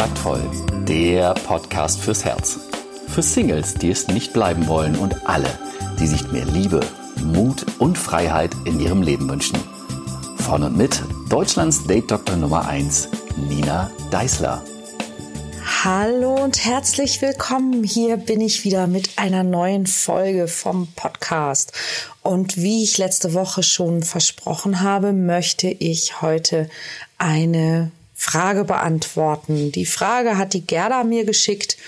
Kontaktvoll, der Podcast fürs Herz. Für Singles, die es nicht bleiben wollen und alle, die sich mehr Liebe, Mut und Freiheit in ihrem Leben wünschen. Von und mit Deutschlands Date-Doktor Nummer 1, Nina Deißler. Hallo und herzlich willkommen. Hier bin ich wieder mit einer neuen Folge vom Podcast. Und wie ich letzte Woche schon versprochen habe, möchte ich heute eine Frage beantworten. Die Frage hat die Gerda mir geschickt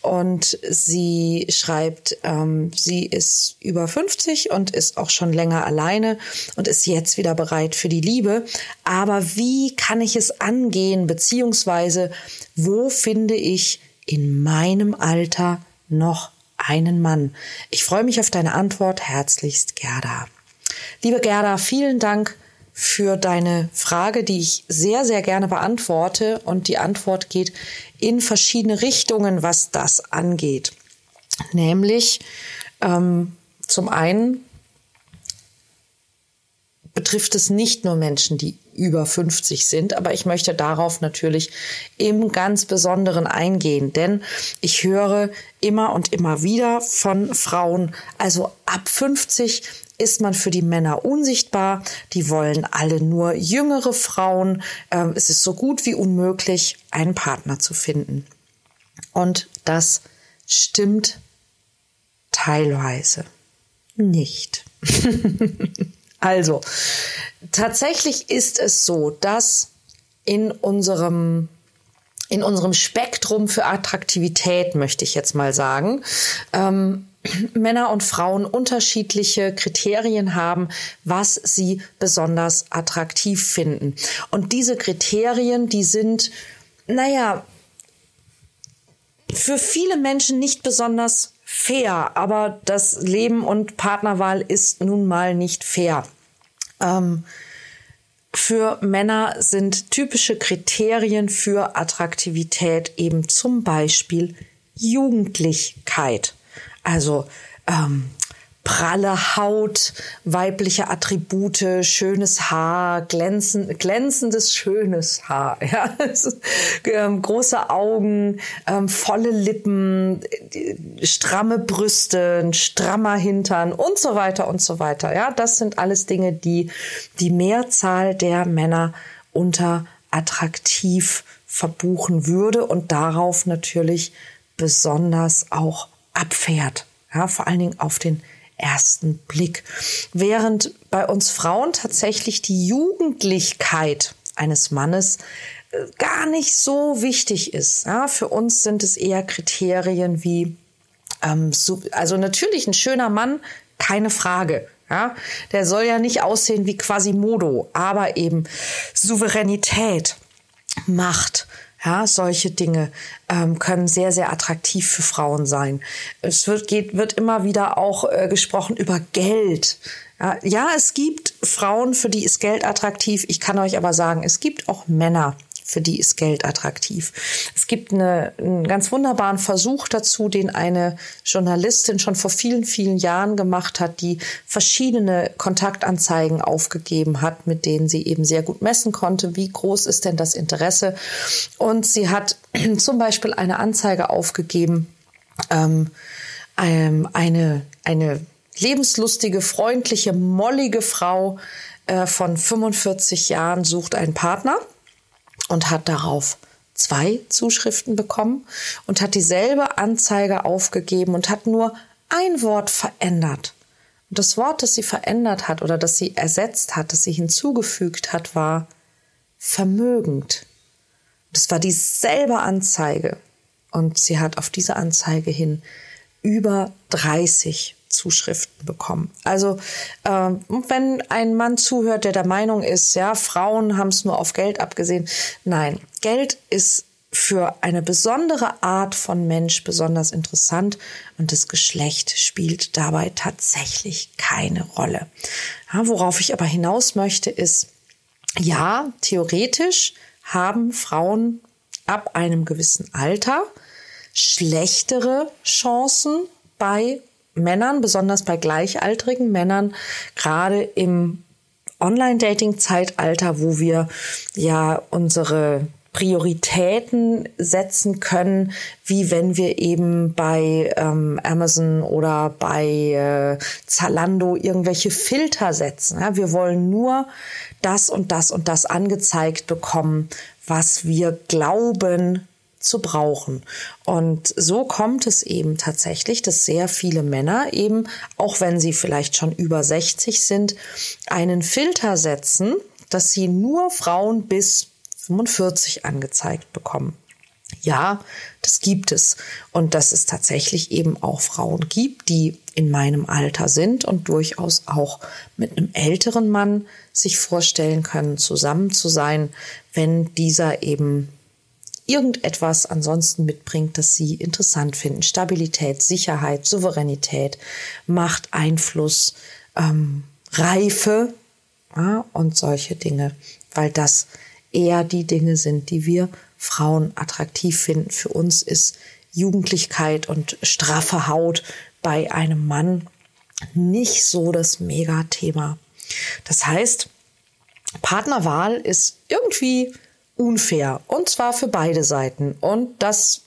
und sie schreibt, ähm, sie ist über 50 und ist auch schon länger alleine und ist jetzt wieder bereit für die Liebe. Aber wie kann ich es angehen, beziehungsweise wo finde ich in meinem Alter noch einen Mann? Ich freue mich auf deine Antwort. Herzlichst, Gerda. Liebe Gerda, vielen Dank für deine Frage, die ich sehr, sehr gerne beantworte. Und die Antwort geht in verschiedene Richtungen, was das angeht. Nämlich ähm, zum einen betrifft es nicht nur Menschen, die über 50 sind, aber ich möchte darauf natürlich im ganz Besonderen eingehen, denn ich höre immer und immer wieder von Frauen, also ab 50 ist man für die Männer unsichtbar. Die wollen alle nur jüngere Frauen. Ähm, es ist so gut wie unmöglich, einen Partner zu finden. Und das stimmt teilweise nicht. also, tatsächlich ist es so, dass in unserem in unserem Spektrum für Attraktivität, möchte ich jetzt mal sagen, ähm, Männer und Frauen unterschiedliche Kriterien haben, was sie besonders attraktiv finden. Und diese Kriterien, die sind, naja, für viele Menschen nicht besonders fair, aber das Leben und Partnerwahl ist nun mal nicht fair. Ähm, für Männer sind typische Kriterien für Attraktivität eben zum Beispiel Jugendlichkeit. Also ähm, pralle Haut, weibliche Attribute, schönes Haar, glänzend, glänzendes, schönes Haar, ja, ähm, große Augen, ähm, volle Lippen, stramme Brüste, ein strammer Hintern und so weiter und so weiter. Ja, das sind alles Dinge, die die Mehrzahl der Männer unter attraktiv verbuchen würde und darauf natürlich besonders auch abfährt. Ja, vor allen Dingen auf den ersten Blick. Während bei uns Frauen tatsächlich die Jugendlichkeit eines Mannes äh, gar nicht so wichtig ist. Ja, für uns sind es eher Kriterien wie, ähm, so, also natürlich ein schöner Mann, keine Frage. Ja, der soll ja nicht aussehen wie Quasimodo, aber eben Souveränität, Macht, ja, solche Dinge ähm, können sehr, sehr attraktiv für Frauen sein. Es wird, geht, wird immer wieder auch äh, gesprochen über Geld. Ja, ja, es gibt Frauen, für die ist Geld attraktiv. Ich kann euch aber sagen, es gibt auch Männer, für die ist Geld attraktiv. Es gibt eine, einen ganz wunderbaren Versuch dazu, den eine Journalistin schon vor vielen, vielen Jahren gemacht hat, die verschiedene Kontaktanzeigen aufgegeben hat, mit denen sie eben sehr gut messen konnte, wie groß ist denn das Interesse. Und sie hat zum Beispiel eine Anzeige aufgegeben, ähm, ähm, eine, eine lebenslustige, freundliche, mollige Frau äh, von 45 Jahren sucht einen Partner und hat darauf zwei Zuschriften bekommen und hat dieselbe Anzeige aufgegeben und hat nur ein Wort verändert. Und das Wort, das sie verändert hat oder das sie ersetzt hat, das sie hinzugefügt hat, war vermögend. Das war dieselbe Anzeige. Und sie hat auf diese Anzeige hin über 30 Zuschriften bekommen. Also äh, wenn ein Mann zuhört, der der Meinung ist, ja, Frauen haben es nur auf Geld abgesehen. Nein, Geld ist für eine besondere Art von Mensch besonders interessant und das Geschlecht spielt dabei tatsächlich keine Rolle. Ja, worauf ich aber hinaus möchte, ist, ja, theoretisch haben Frauen ab einem gewissen Alter schlechtere Chancen bei Männern, besonders bei gleichaltrigen Männern, gerade im Online-Dating-Zeitalter, wo wir ja unsere Prioritäten setzen können, wie wenn wir eben bei ähm, Amazon oder bei äh, Zalando irgendwelche Filter setzen. Ja, wir wollen nur das und das und das angezeigt bekommen, was wir glauben zu brauchen. Und so kommt es eben tatsächlich, dass sehr viele Männer eben, auch wenn sie vielleicht schon über 60 sind, einen Filter setzen, dass sie nur Frauen bis 45 angezeigt bekommen. Ja, das gibt es. Und dass es tatsächlich eben auch Frauen gibt, die in meinem Alter sind und durchaus auch mit einem älteren Mann sich vorstellen können, zusammen zu sein, wenn dieser eben irgendetwas ansonsten mitbringt, das sie interessant finden. Stabilität, Sicherheit, Souveränität, Macht, Einfluss, ähm, Reife ja, und solche Dinge, weil das eher die Dinge sind, die wir Frauen attraktiv finden. Für uns ist Jugendlichkeit und straffe Haut bei einem Mann nicht so das Megathema. Das heißt, Partnerwahl ist irgendwie unfair und zwar für beide Seiten. Und das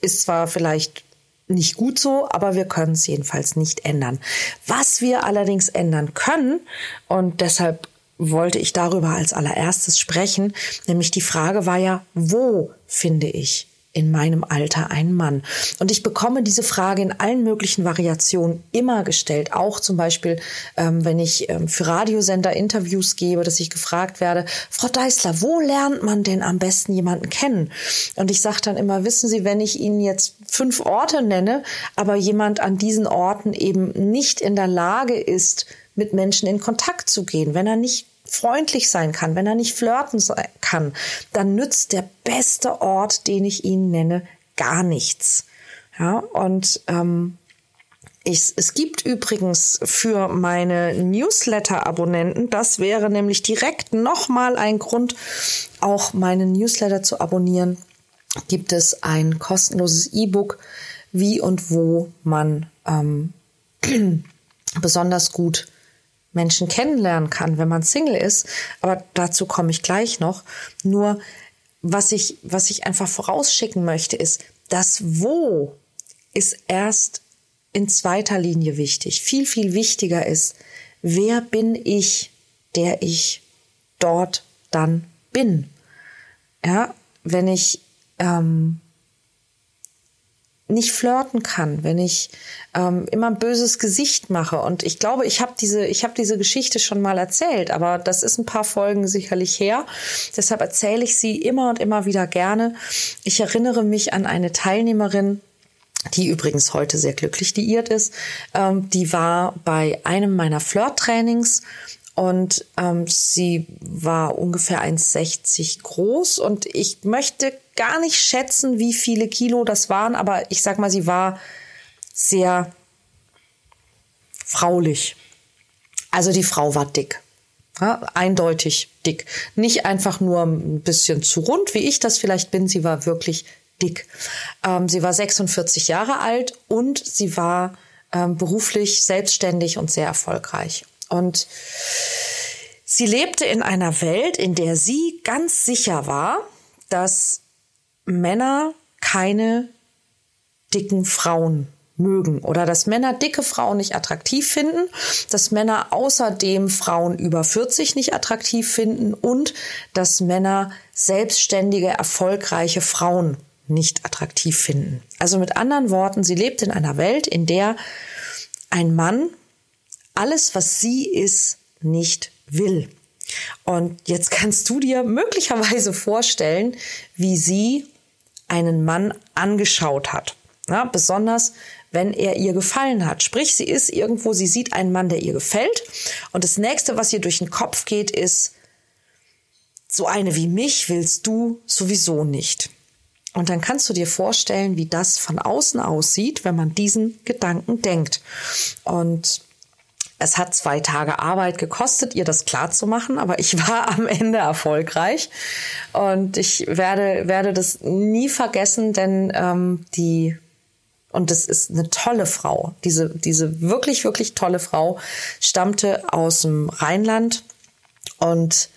ist zwar vielleicht nicht gut so, aber wir können es jedenfalls nicht ändern. Was wir allerdings ändern können, und deshalb wollte ich darüber als allererstes sprechen, nämlich die Frage war ja, wo finde ich in meinem Alter einen Mann? Und ich bekomme diese Frage in allen möglichen Variationen immer gestellt. Auch zum Beispiel, ähm, wenn ich ähm, für Radiosender Interviews gebe, dass ich gefragt werde, Frau Deißler, wo lernt man denn am besten jemanden kennen? Und ich sage dann immer, wissen Sie, wenn ich Ihnen jetzt fünf Orte nenne, aber jemand an diesen Orten eben nicht in der Lage ist, mit Menschen in Kontakt zu gehen, wenn er nicht freundlich sein kann, wenn er nicht flirten kann, dann nützt der beste Ort, den ich Ihnen nenne, gar nichts. Ja, und ähm, ich, es gibt übrigens für meine Newsletter-Abonnenten, das wäre nämlich direkt nochmal ein Grund, auch meine Newsletter zu abonnieren, gibt es ein kostenloses E-Book, wie und wo man ähm, besonders gut Menschen kennenlernen kann, wenn man Single ist. Aber dazu komme ich gleich noch. Nur was ich, was ich einfach vorausschicken möchte, ist, das Wo ist erst in zweiter Linie wichtig. Viel, viel wichtiger ist, wer bin ich, der ich dort dann bin. Ja, wenn ich ähm, nicht flirten kann, wenn ich ähm, immer ein böses Gesicht mache. Und ich glaube, ich habe diese, ich habe diese Geschichte schon mal erzählt, aber das ist ein paar Folgen sicherlich her. Deshalb erzähle ich sie immer und immer wieder gerne. Ich erinnere mich an eine Teilnehmerin, die übrigens heute sehr glücklich liiert ist. Ähm, die war bei einem meiner Flirt-Trainings und ähm, sie war ungefähr 1,60 groß und ich möchte gar nicht schätzen, wie viele Kilo das waren, aber ich sag mal, sie war sehr fraulich. Also die Frau war dick. Ja, eindeutig dick. Nicht einfach nur ein bisschen zu rund, wie ich das vielleicht bin. Sie war wirklich dick. Ähm, sie war 46 Jahre alt und sie war ähm, beruflich selbstständig und sehr erfolgreich. Und sie lebte in einer Welt, in der sie ganz sicher war, dass Männer keine dicken Frauen mögen oder dass Männer dicke Frauen nicht attraktiv finden, dass Männer außerdem Frauen über 40 nicht attraktiv finden und dass Männer selbstständige, erfolgreiche Frauen nicht attraktiv finden. Also mit anderen Worten, sie lebt in einer Welt, in der ein Mann alles, was sie ist, nicht will. Und jetzt kannst du dir möglicherweise vorstellen, wie sie einen Mann angeschaut hat. Ja, besonders wenn er ihr gefallen hat. Sprich, sie ist irgendwo, sie sieht einen Mann, der ihr gefällt. Und das nächste, was ihr durch den Kopf geht, ist, so eine wie mich willst du sowieso nicht. Und dann kannst du dir vorstellen, wie das von außen aussieht, wenn man diesen Gedanken denkt. Und es hat zwei Tage Arbeit gekostet, ihr das klar zu machen, aber ich war am Ende erfolgreich und ich werde werde das nie vergessen, denn ähm, die und das ist eine tolle Frau. Diese diese wirklich wirklich tolle Frau stammte aus dem Rheinland und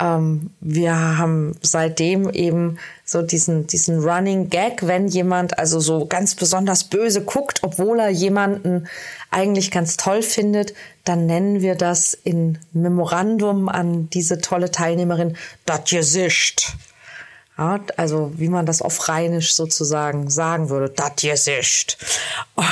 ähm, wir haben seitdem eben so diesen, diesen Running Gag, wenn jemand also so ganz besonders böse guckt, obwohl er jemanden eigentlich ganz toll findet, dann nennen wir das in Memorandum an diese tolle Teilnehmerin das Gesicht. Ja, also wie man das auf Rheinisch sozusagen sagen würde, das Gesicht.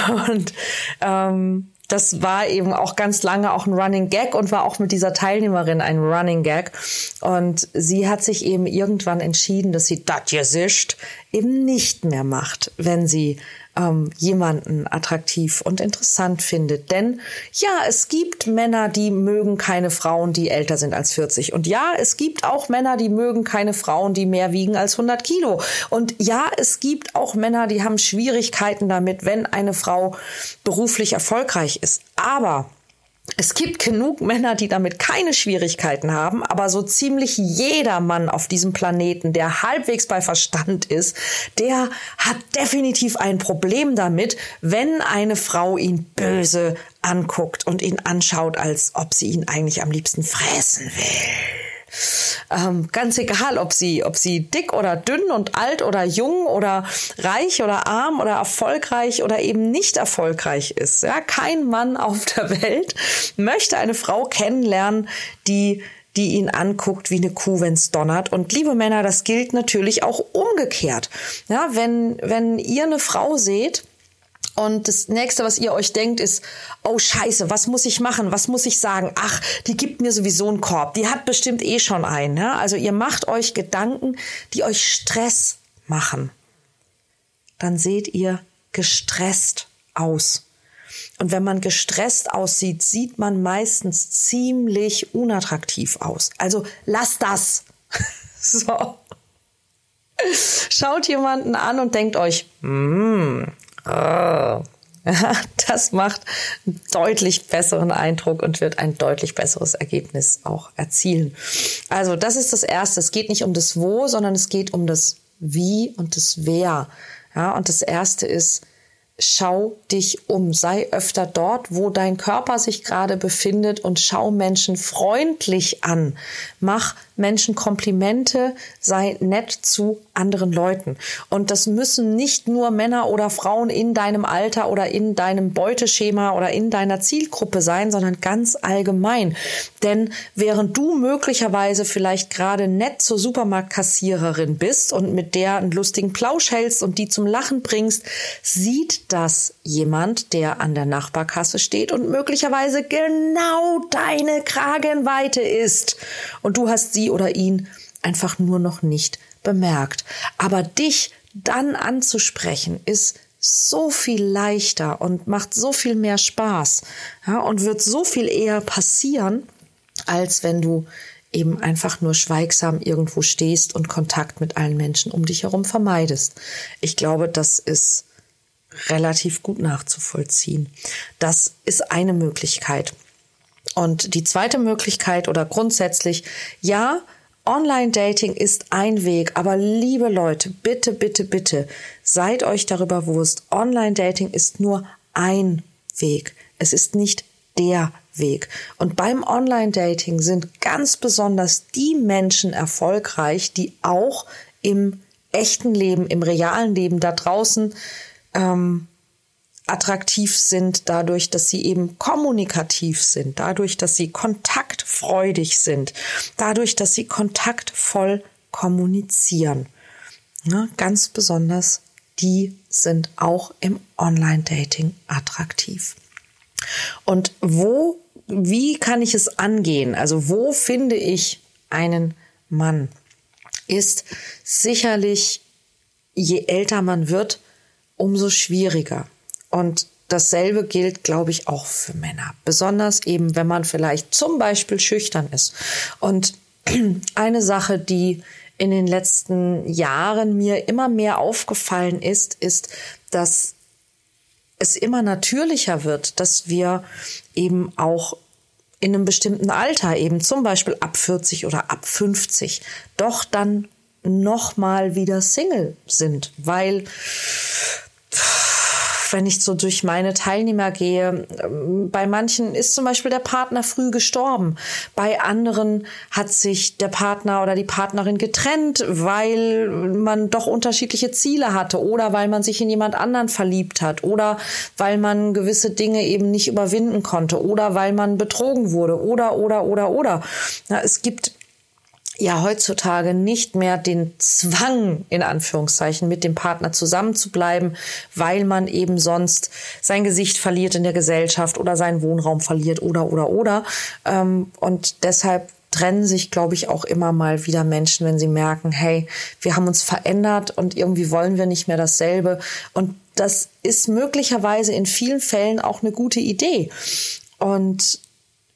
Und ähm, das war eben auch ganz lange auch ein Running Gag und war auch mit dieser Teilnehmerin ein Running Gag. Und sie hat sich eben irgendwann entschieden, dass sie das Gesicht eben nicht mehr macht, wenn sie ähm, jemanden attraktiv und interessant findet. Denn ja, es gibt Männer, die mögen keine Frauen, die älter sind als 40. Und ja, es gibt auch Männer, die mögen keine Frauen, die mehr wiegen als 100 Kilo. Und ja, es gibt auch Männer, die haben Schwierigkeiten damit, wenn eine Frau beruflich erfolgreich ist. Aber es gibt genug Männer, die damit keine Schwierigkeiten haben, aber so ziemlich jeder Mann auf diesem Planeten, der halbwegs bei Verstand ist, der hat definitiv ein Problem damit, wenn eine Frau ihn böse anguckt und ihn anschaut, als ob sie ihn eigentlich am liebsten fressen will. Ähm, ganz egal, ob sie, ob sie dick oder dünn und alt oder jung oder reich oder arm oder erfolgreich oder eben nicht erfolgreich ist. Ja, kein Mann auf der Welt möchte eine Frau kennenlernen, die die ihn anguckt wie eine Kuh, wenn's donnert. Und liebe Männer, das gilt natürlich auch umgekehrt. Ja, wenn, wenn ihr eine Frau seht, und das nächste, was ihr euch denkt, ist, oh Scheiße, was muss ich machen? Was muss ich sagen? Ach, die gibt mir sowieso einen Korb. Die hat bestimmt eh schon einen. Ja? Also ihr macht euch Gedanken, die euch Stress machen. Dann seht ihr gestresst aus. Und wenn man gestresst aussieht, sieht man meistens ziemlich unattraktiv aus. Also lasst das. so. Schaut jemanden an und denkt euch, hm, Oh. Das macht einen deutlich besseren Eindruck und wird ein deutlich besseres Ergebnis auch erzielen. Also das ist das Erste. Es geht nicht um das Wo, sondern es geht um das Wie und das Wer. Ja, und das Erste ist, schau dich um, sei öfter dort, wo dein Körper sich gerade befindet und schau Menschen freundlich an. Mach Menschen Komplimente, sei nett zu anderen Leuten. Und das müssen nicht nur Männer oder Frauen in deinem Alter oder in deinem Beuteschema oder in deiner Zielgruppe sein, sondern ganz allgemein. Denn während du möglicherweise vielleicht gerade nett zur Supermarktkassiererin bist und mit der einen lustigen Plausch hältst und die zum Lachen bringst, sieht das jemand, der an der Nachbarkasse steht und möglicherweise genau deine Kragenweite ist. Und du hast sie oder ihn einfach nur noch nicht bemerkt. Aber dich dann anzusprechen ist so viel leichter und macht so viel mehr Spaß ja, und wird so viel eher passieren, als wenn du eben einfach nur schweigsam irgendwo stehst und Kontakt mit allen Menschen um dich herum vermeidest. Ich glaube, das ist relativ gut nachzuvollziehen. Das ist eine Möglichkeit. Und die zweite Möglichkeit oder grundsätzlich, ja, Online-Dating ist ein Weg, aber liebe Leute, bitte, bitte, bitte, seid euch darüber bewusst, Online-Dating ist nur ein Weg. Es ist nicht der Weg. Und beim Online-Dating sind ganz besonders die Menschen erfolgreich, die auch im echten Leben, im realen Leben da draußen ähm, attraktiv sind, dadurch, dass sie eben kommunikativ sind, dadurch, dass sie kontaktfreudig sind, dadurch, dass sie kontaktvoll kommunizieren. Ja, ganz besonders die sind auch im Online-Dating attraktiv. Und wo, wie kann ich es angehen? Also wo finde ich einen Mann? Ist sicherlich, je älter man wird, umso schwieriger. Und dasselbe gilt, glaube ich, auch für Männer. Besonders eben, wenn man vielleicht zum Beispiel schüchtern ist. Und eine Sache, die in den letzten Jahren mir immer mehr aufgefallen ist, ist, dass es immer natürlicher wird, dass wir eben auch in einem bestimmten Alter, eben zum Beispiel ab 40 oder ab 50, doch dann noch mal wieder Single sind, weil wenn ich so durch meine Teilnehmer gehe, ähm, bei manchen ist zum Beispiel der Partner früh gestorben. Bei anderen hat sich der Partner oder die Partnerin getrennt, weil man doch unterschiedliche Ziele hatte oder weil man sich in jemand anderen verliebt hat oder weil man gewisse Dinge eben nicht überwinden konnte oder weil man betrogen wurde oder, oder, oder, oder. Ja, es gibt ja heutzutage nicht mehr den Zwang, in Anführungszeichen, mit dem Partner zusammenzubleiben, weil man eben sonst sein Gesicht verliert in der Gesellschaft oder seinen Wohnraum verliert oder, oder, oder. Ähm, und deshalb trennen sich, glaube ich, auch immer mal wieder Menschen, wenn sie merken, hey, wir haben uns verändert und irgendwie wollen wir nicht mehr dasselbe. Und das ist möglicherweise in vielen Fällen auch eine gute Idee. Und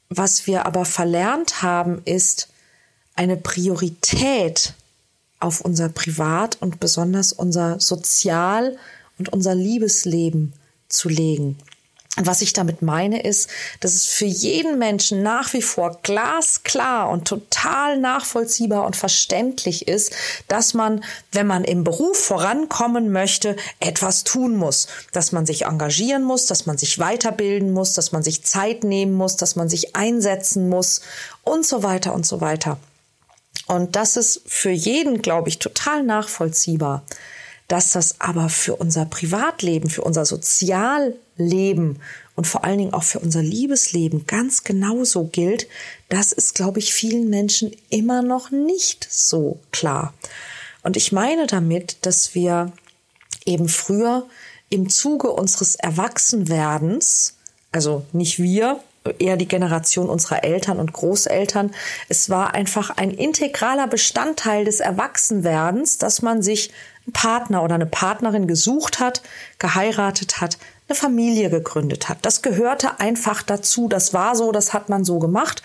was wir aber verlernt haben, ist, eine Priorität auf unser Privat- und besonders unser Sozial- und unser Liebesleben zu legen. Und was ich damit meine, ist, dass es für jeden Menschen nach wie vor glasklar und total nachvollziehbar und verständlich ist, dass man, wenn man im Beruf vorankommen möchte, etwas tun muss, dass man sich engagieren muss, dass man sich weiterbilden muss, dass man sich Zeit nehmen muss, dass man sich einsetzen muss und so weiter und so weiter. Und das ist für jeden, glaube ich, total nachvollziehbar. Dass das aber für unser Privatleben, für unser Sozialleben und vor allen Dingen auch für unser Liebesleben ganz genauso gilt, das ist, glaube ich, vielen Menschen immer noch nicht so klar. Und ich meine damit, dass wir eben früher im Zuge unseres Erwachsenwerdens, also nicht wir, eher die Generation unserer Eltern und Großeltern. Es war einfach ein integraler Bestandteil des Erwachsenwerdens, dass man sich einen Partner oder eine Partnerin gesucht hat, geheiratet hat, eine Familie gegründet hat. Das gehörte einfach dazu. Das war so, das hat man so gemacht.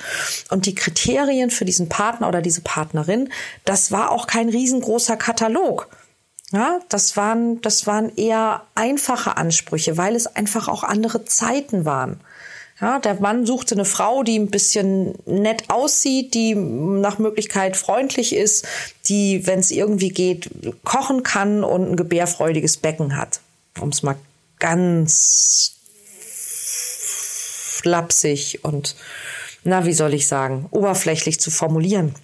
Und die Kriterien für diesen Partner oder diese Partnerin, das war auch kein riesengroßer Katalog. Ja, das waren, das waren eher einfache Ansprüche, weil es einfach auch andere Zeiten waren. Ja, der Mann suchte eine Frau, die ein bisschen nett aussieht, die nach Möglichkeit freundlich ist, die, wenn es irgendwie geht, kochen kann und ein gebärfreudiges Becken hat. Um es mal ganz flapsig und, na, wie soll ich sagen, oberflächlich zu formulieren.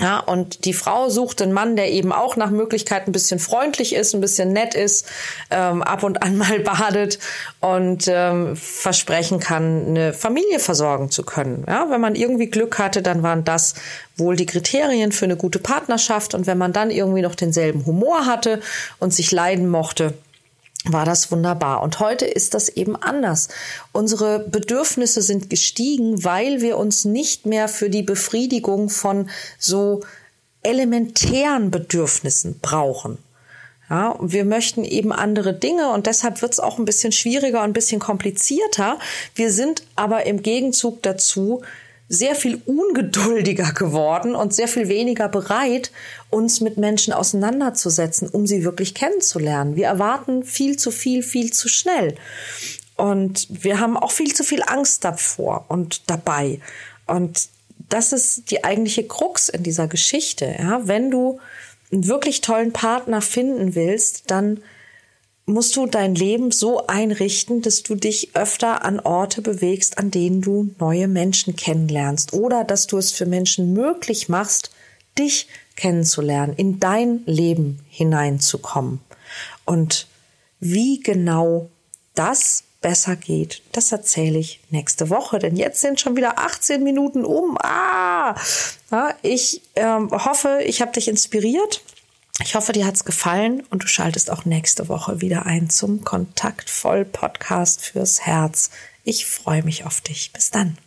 Ja, und die Frau sucht einen Mann, der eben auch nach Möglichkeit ein bisschen freundlich ist, ein bisschen nett ist, ähm, ab und an mal badet und ähm, versprechen kann, eine Familie versorgen zu können. Ja, wenn man irgendwie Glück hatte, dann waren das wohl die Kriterien für eine gute Partnerschaft. Und wenn man dann irgendwie noch denselben Humor hatte und sich leiden mochte, war das wunderbar. Und heute ist das eben anders. Unsere Bedürfnisse sind gestiegen, weil wir uns nicht mehr für die Befriedigung von so elementären Bedürfnissen brauchen. Ja, wir möchten eben andere Dinge und deshalb wird es auch ein bisschen schwieriger und ein bisschen komplizierter. Wir sind aber im Gegenzug dazu sehr viel ungeduldiger geworden und sehr viel weniger bereit, uns mit Menschen auseinanderzusetzen, um sie wirklich kennenzulernen. Wir erwarten viel zu viel, viel zu schnell. Und wir haben auch viel zu viel Angst davor und dabei. Und das ist die eigentliche Krux in dieser Geschichte. Ja? Wenn du einen wirklich tollen Partner finden willst, dann musst du dein Leben so einrichten, dass du dich öfter an Orte bewegst, an denen du neue Menschen kennenlernst oder dass du es für Menschen möglich machst, dich kennenzulernen, in dein Leben hineinzukommen. Und wie genau das besser geht, das erzähle ich nächste Woche, denn jetzt sind schon wieder 18 Minuten um. Ah! Ich ähm, hoffe, ich habe dich inspiriert ich hoffe, dir hat's gefallen und du schaltest auch nächste Woche wieder ein zum Kontaktvoll Podcast fürs Herz. Ich freue mich auf dich. Bis dann.